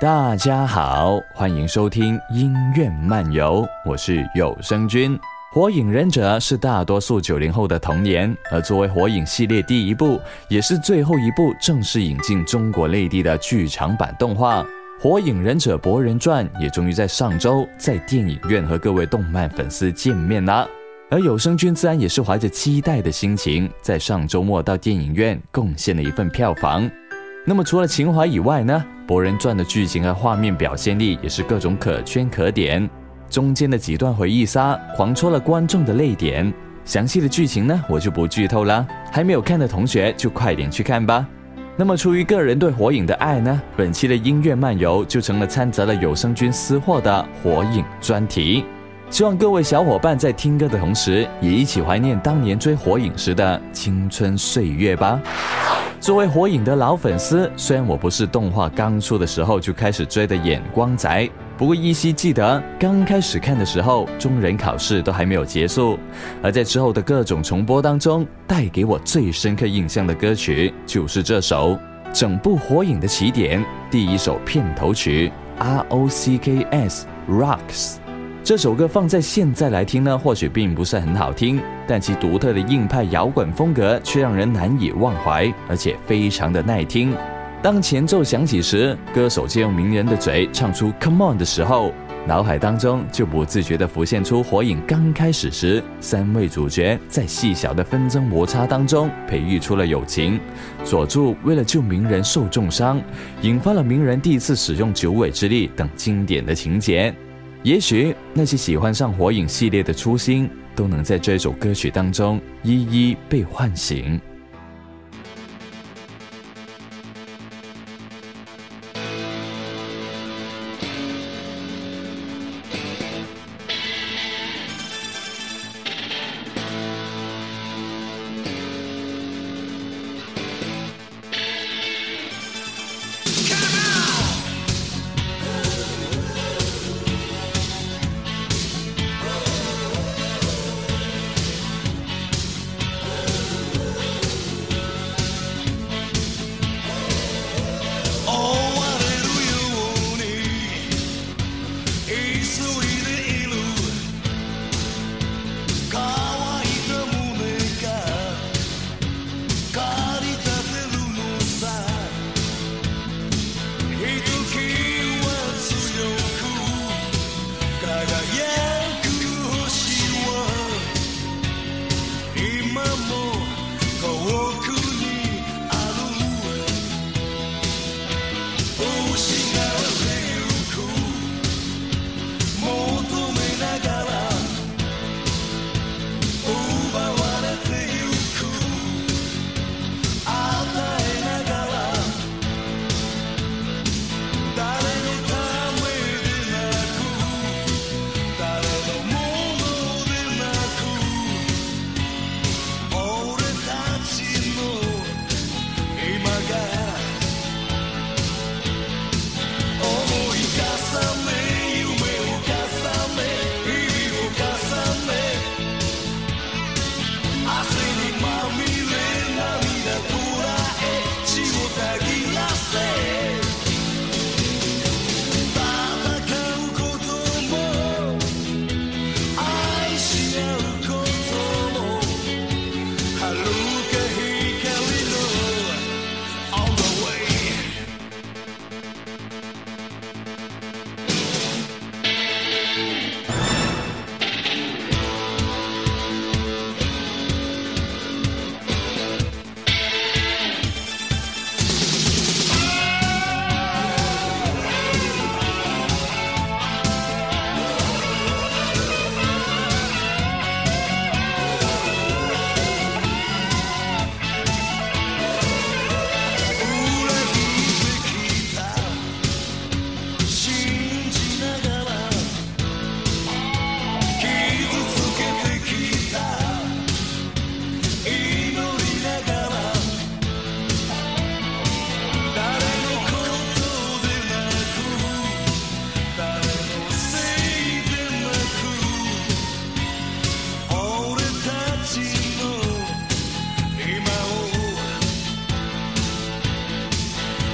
大家好，欢迎收听音乐漫游，我是有声君。火影忍者是大多数九零后的童年，而作为火影系列第一部，也是最后一部正式引进中国内地的剧场版动画《火影忍者博人传》，也终于在上周在电影院和各位动漫粉丝见面啦。而有声君自然也是怀着期待的心情，在上周末到电影院贡献了一份票房。那么除了情怀以外呢？《博人传》的剧情和画面表现力也是各种可圈可点，中间的几段回忆杀狂戳了观众的泪点。详细的剧情呢，我就不剧透了，还没有看的同学就快点去看吧。那么出于个人对火影的爱呢，本期的音乐漫游就成了掺杂了有声君私货的火影专题。希望各位小伙伴在听歌的同时，也一起怀念当年追火影时的青春岁月吧。作为火影的老粉丝，虽然我不是动画刚出的时候就开始追的眼光仔，不过依稀记得刚开始看的时候，中忍考试都还没有结束。而在之后的各种重播当中，带给我最深刻印象的歌曲就是这首整部火影的起点第一首片头曲 R O C K S Rocks。这首歌放在现在来听呢，或许并不是很好听，但其独特的硬派摇滚风格却让人难以忘怀，而且非常的耐听。当前奏响起时，歌手借用名人的嘴唱出 “Come on” 的时候，脑海当中就不自觉地浮现出火影刚开始时，三位主角在细小的纷争摩擦当中培育出了友情。佐助为了救鸣人受重伤，引发了鸣人第一次使用九尾之力等经典的情节。也许那些喜欢上火影系列的初心，都能在这首歌曲当中一一被唤醒。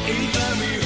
Anytime we hurt.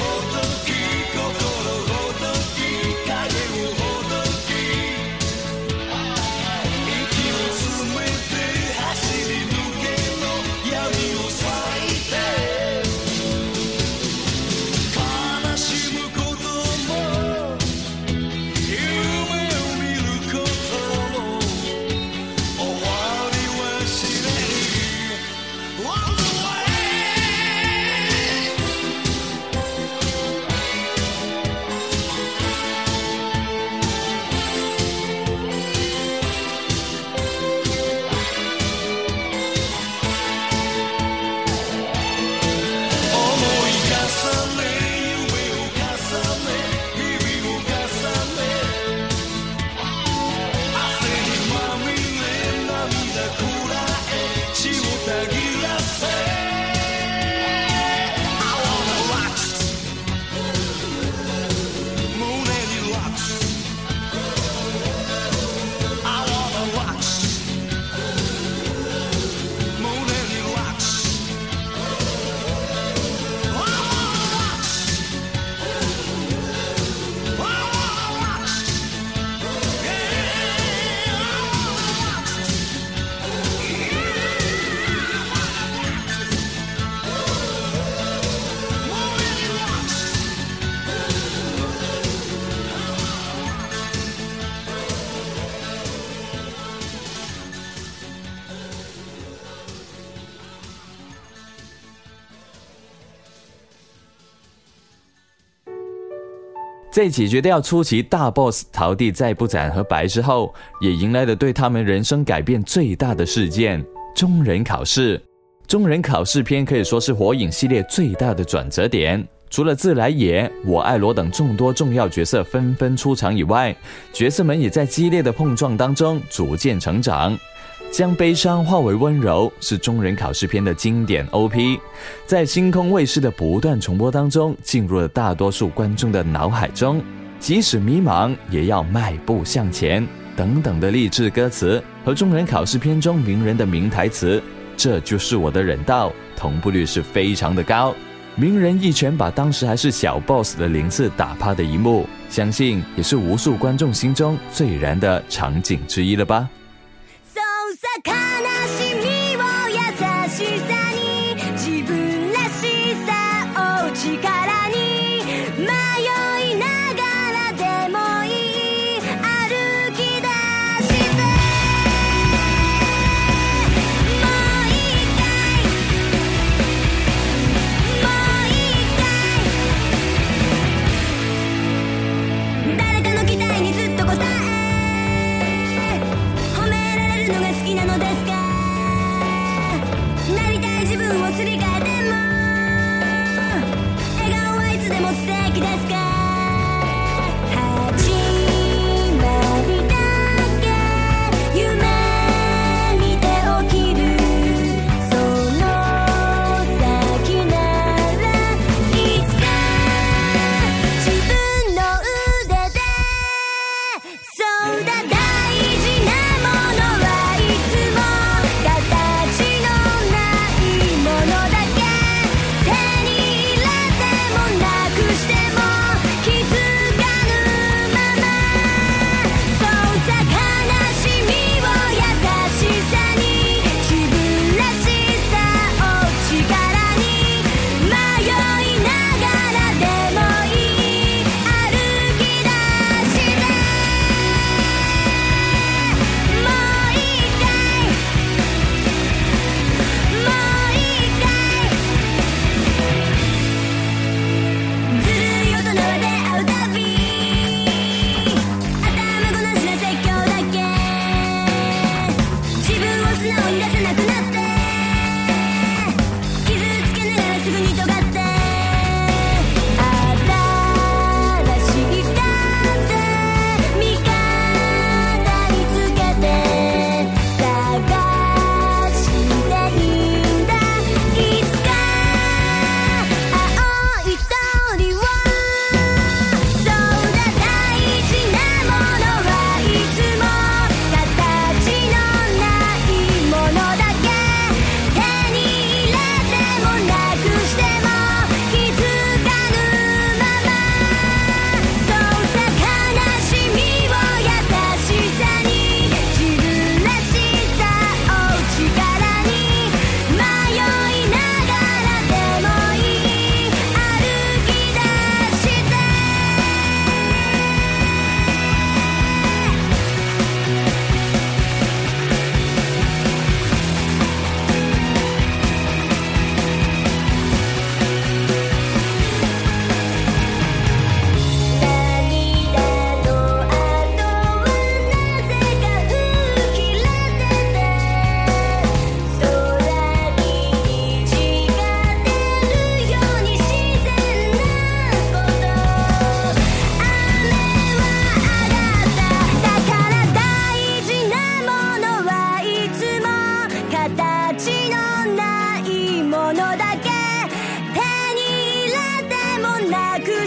在解决掉初期大 boss 桃地再不斩和白之后，也迎来了对他们人生改变最大的事件——中人考试。中人考试篇可以说是火影系列最大的转折点。除了自来也、我爱罗等众多重要角色纷纷出场以外，角色们也在激烈的碰撞当中逐渐成长。将悲伤化为温柔是中人考试篇的经典 OP，在星空卫视的不断重播当中，进入了大多数观众的脑海中。即使迷茫，也要迈步向前。等等的励志歌词和中人考试篇中名人的名台词，这就是我的忍道，同步率是非常的高。名人一拳把当时还是小 boss 的零次打趴的一幕，相信也是无数观众心中最燃的场景之一了吧。さ悲しみを優しさ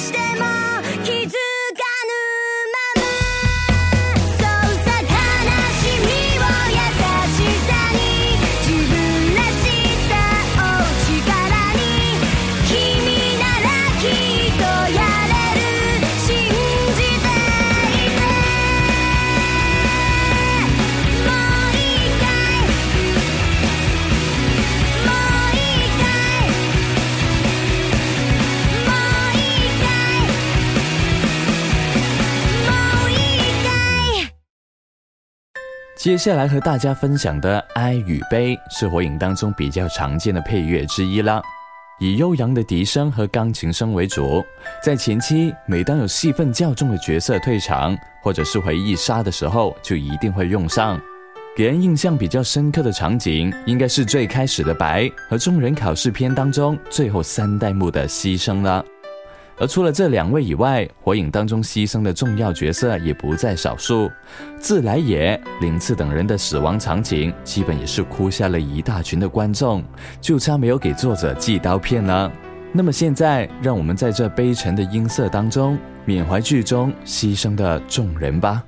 Stay. my 接下来和大家分享的《哀与悲》是火影当中比较常见的配乐之一啦。以悠扬的笛声和钢琴声为主。在前期，每当有戏份较重的角色退场，或者是回忆杀的时候，就一定会用上。给人印象比较深刻的场景，应该是最开始的白和众人考试篇当中最后三代目的牺牲了。而除了这两位以外，火影当中牺牲的重要角色也不在少数。自来也、林次等人的死亡场景，基本也是哭瞎了一大群的观众，就差没有给作者寄刀片了。那么现在，让我们在这悲沉的音色当中，缅怀剧中牺牲的众人吧。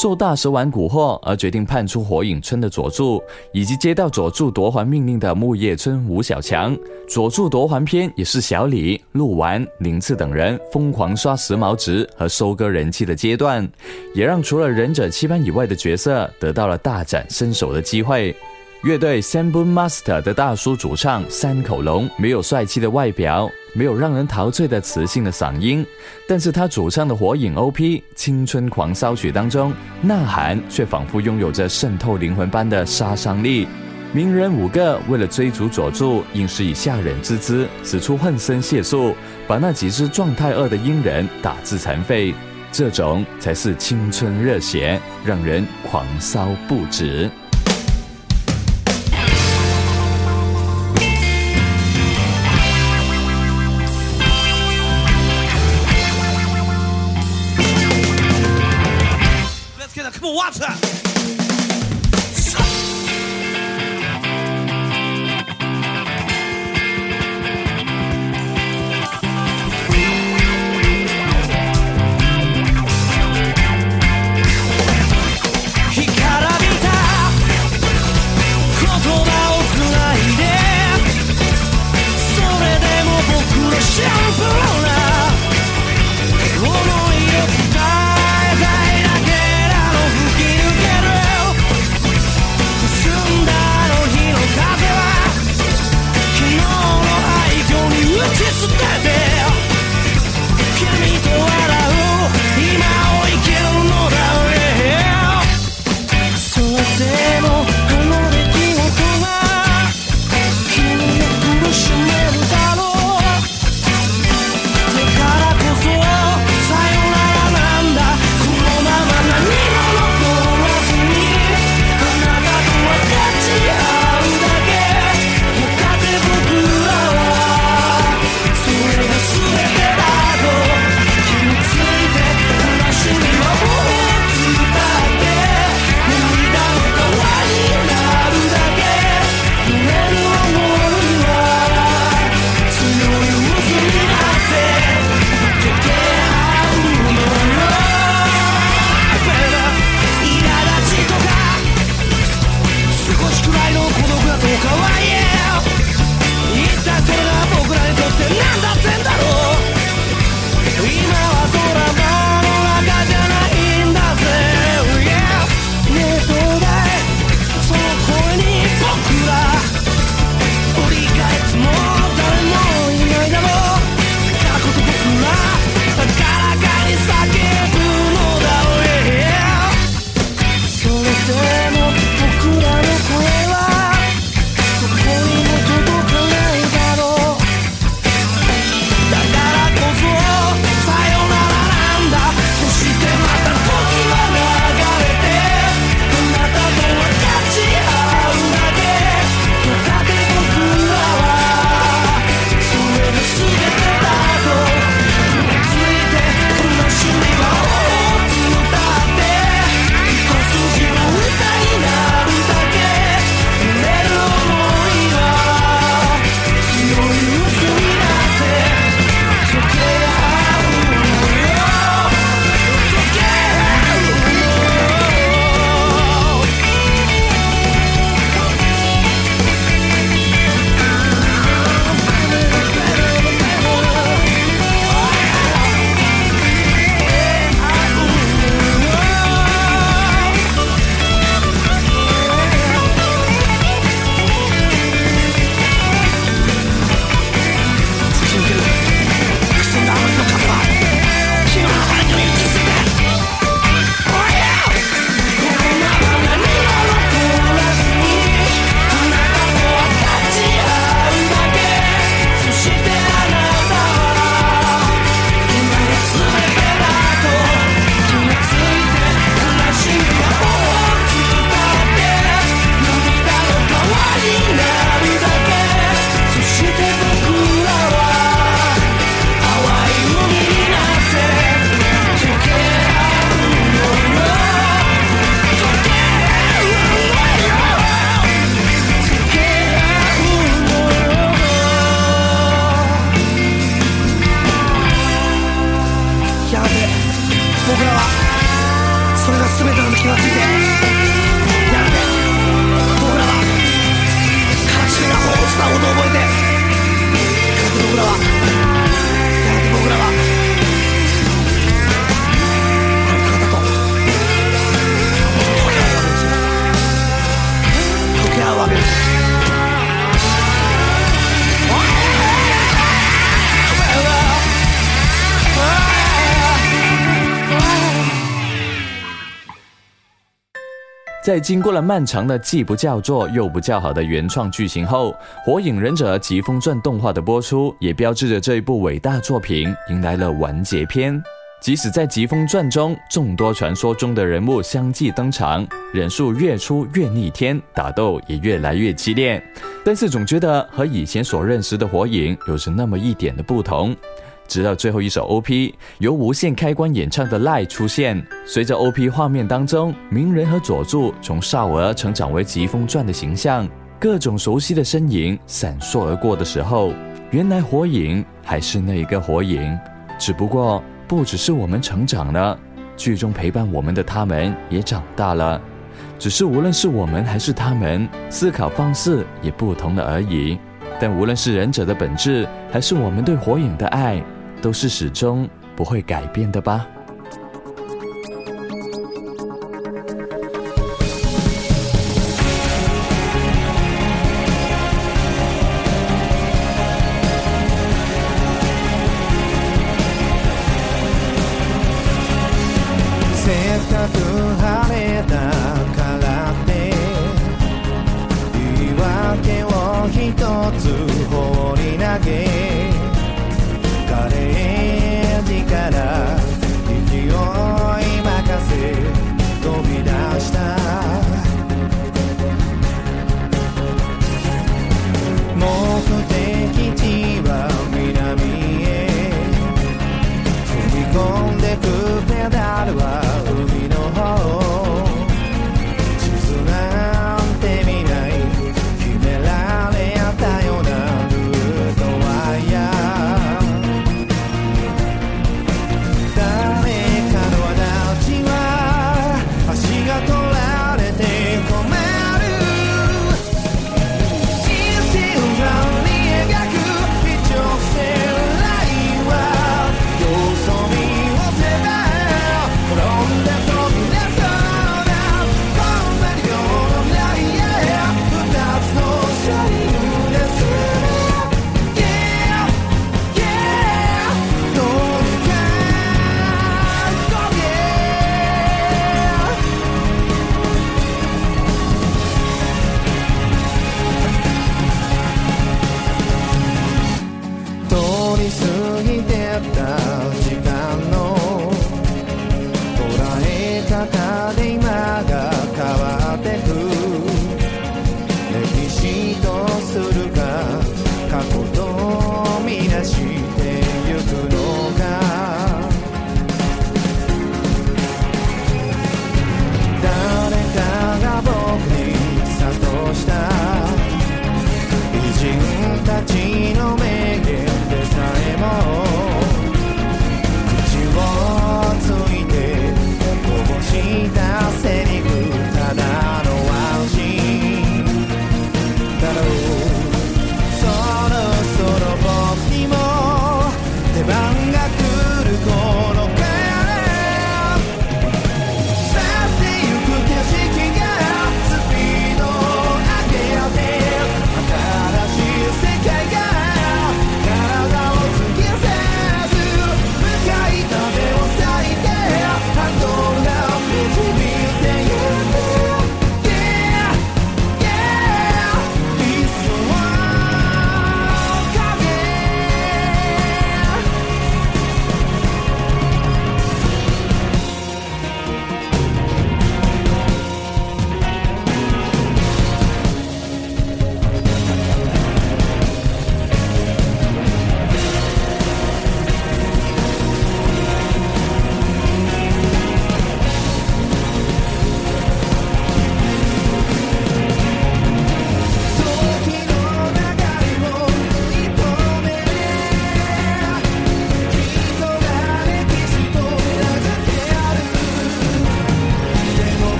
受大蛇丸蛊惑而决定叛出火影村的佐助，以及接到佐助夺环命令的木叶村吴小强，佐助夺环篇也是小李、鹿丸、宁次等人疯狂刷时髦值和收割人气的阶段，也让除了忍者七班以外的角色得到了大展身手的机会。乐队 Sambo Master 的大叔主唱三口龙没有帅气的外表，没有让人陶醉的磁性的嗓音，但是他主唱的火影 OP《青春狂骚曲》当中，呐喊却仿佛拥有着渗透灵魂般的杀伤力。鸣人五个为了追逐佐助，硬是以下忍之姿使出浑身解数，把那几只状态恶的鹰人打至残废。这种才是青春热血，让人狂骚不止。在经过了漫长的既不叫座又不叫好的原创剧情后，《火影忍者疾风传》动画的播出，也标志着这一部伟大作品迎来了完结篇。即使在《疾风传》中，众多传说中的人物相继登场，忍术越出越逆天，打斗也越来越激烈，但是总觉得和以前所认识的火影有着那么一点的不同。直到最后一首 OP 由无限开关演唱的《赖》出现，随着 OP 画面当中鸣人和佐助从少儿成长为疾风传的形象，各种熟悉的身影闪烁而过的时候，原来火影还是那一个火影，只不过不只是我们成长了，剧中陪伴我们的他们也长大了，只是无论是我们还是他们，思考方式也不同了而已。但无论是忍者的本质，还是我们对火影的爱。都是始终不会改变的吧。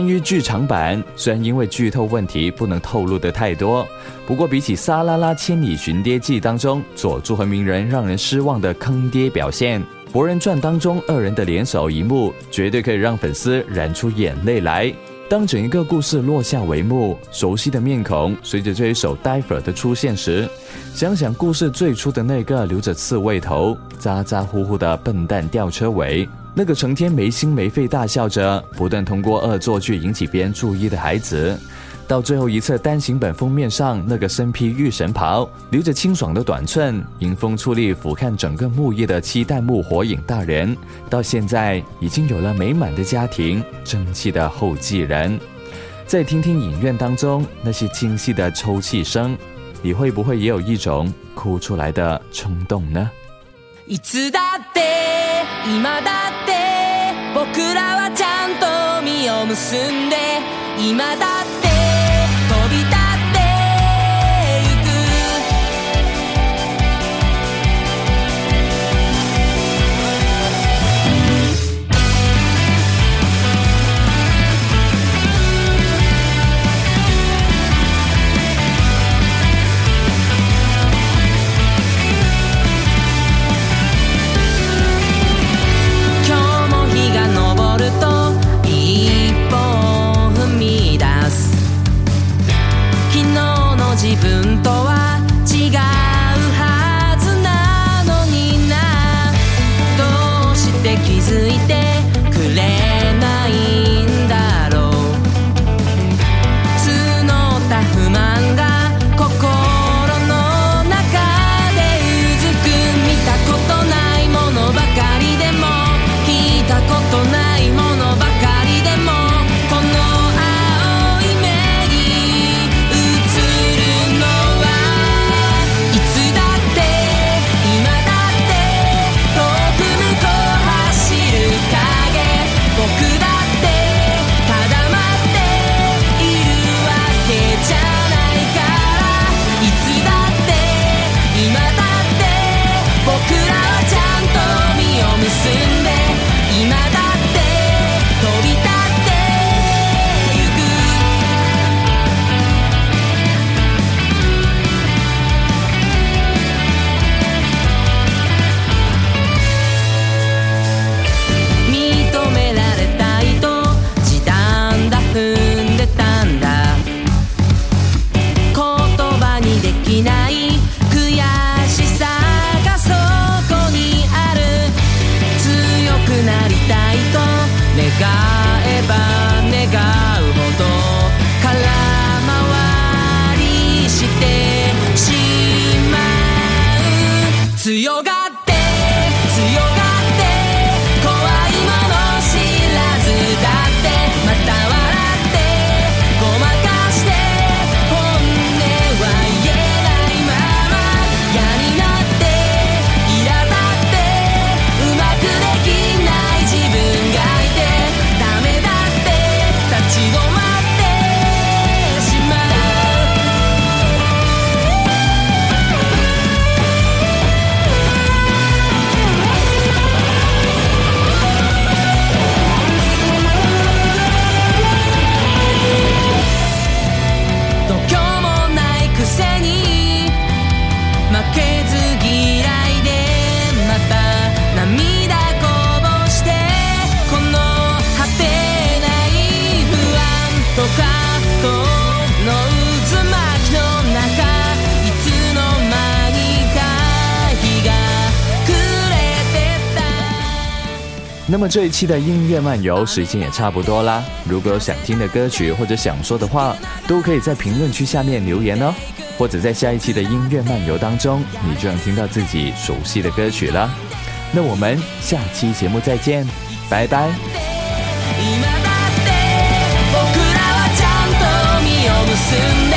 关于剧场版，虽然因为剧透问题不能透露的太多，不过比起《沙拉拉千里寻爹记》当中佐助和鸣人让人失望的坑爹表现，《博人传》当中二人的联手一幕，绝对可以让粉丝燃出眼泪来。当整一个故事落下帷幕，熟悉的面孔随着这一首《Diver》的出现时，想想故事最初的那个留着刺猬头、咋咋呼呼的笨蛋吊车尾。那个成天没心没肺大笑着，不断通过恶作剧引起别人注意的孩子，到最后一册单行本封面上那个身披御神袍、留着清爽的短寸、迎风矗立俯瞰整个木叶的七代目火影大人，到现在已经有了美满的家庭、争气的后继人。再听听影院当中那些清晰的抽泣声，你会不会也有一种哭出来的冲动呢？いつだって今だって僕らはちゃんと実を結んで今だって么这一期的音乐漫游时间也差不多啦。如果有想听的歌曲或者想说的话，都可以在评论区下面留言哦。或者在下一期的音乐漫游当中，你就能听到自己熟悉的歌曲了。那我们下期节目再见，拜拜。今だって僕らはちゃんと実を結んで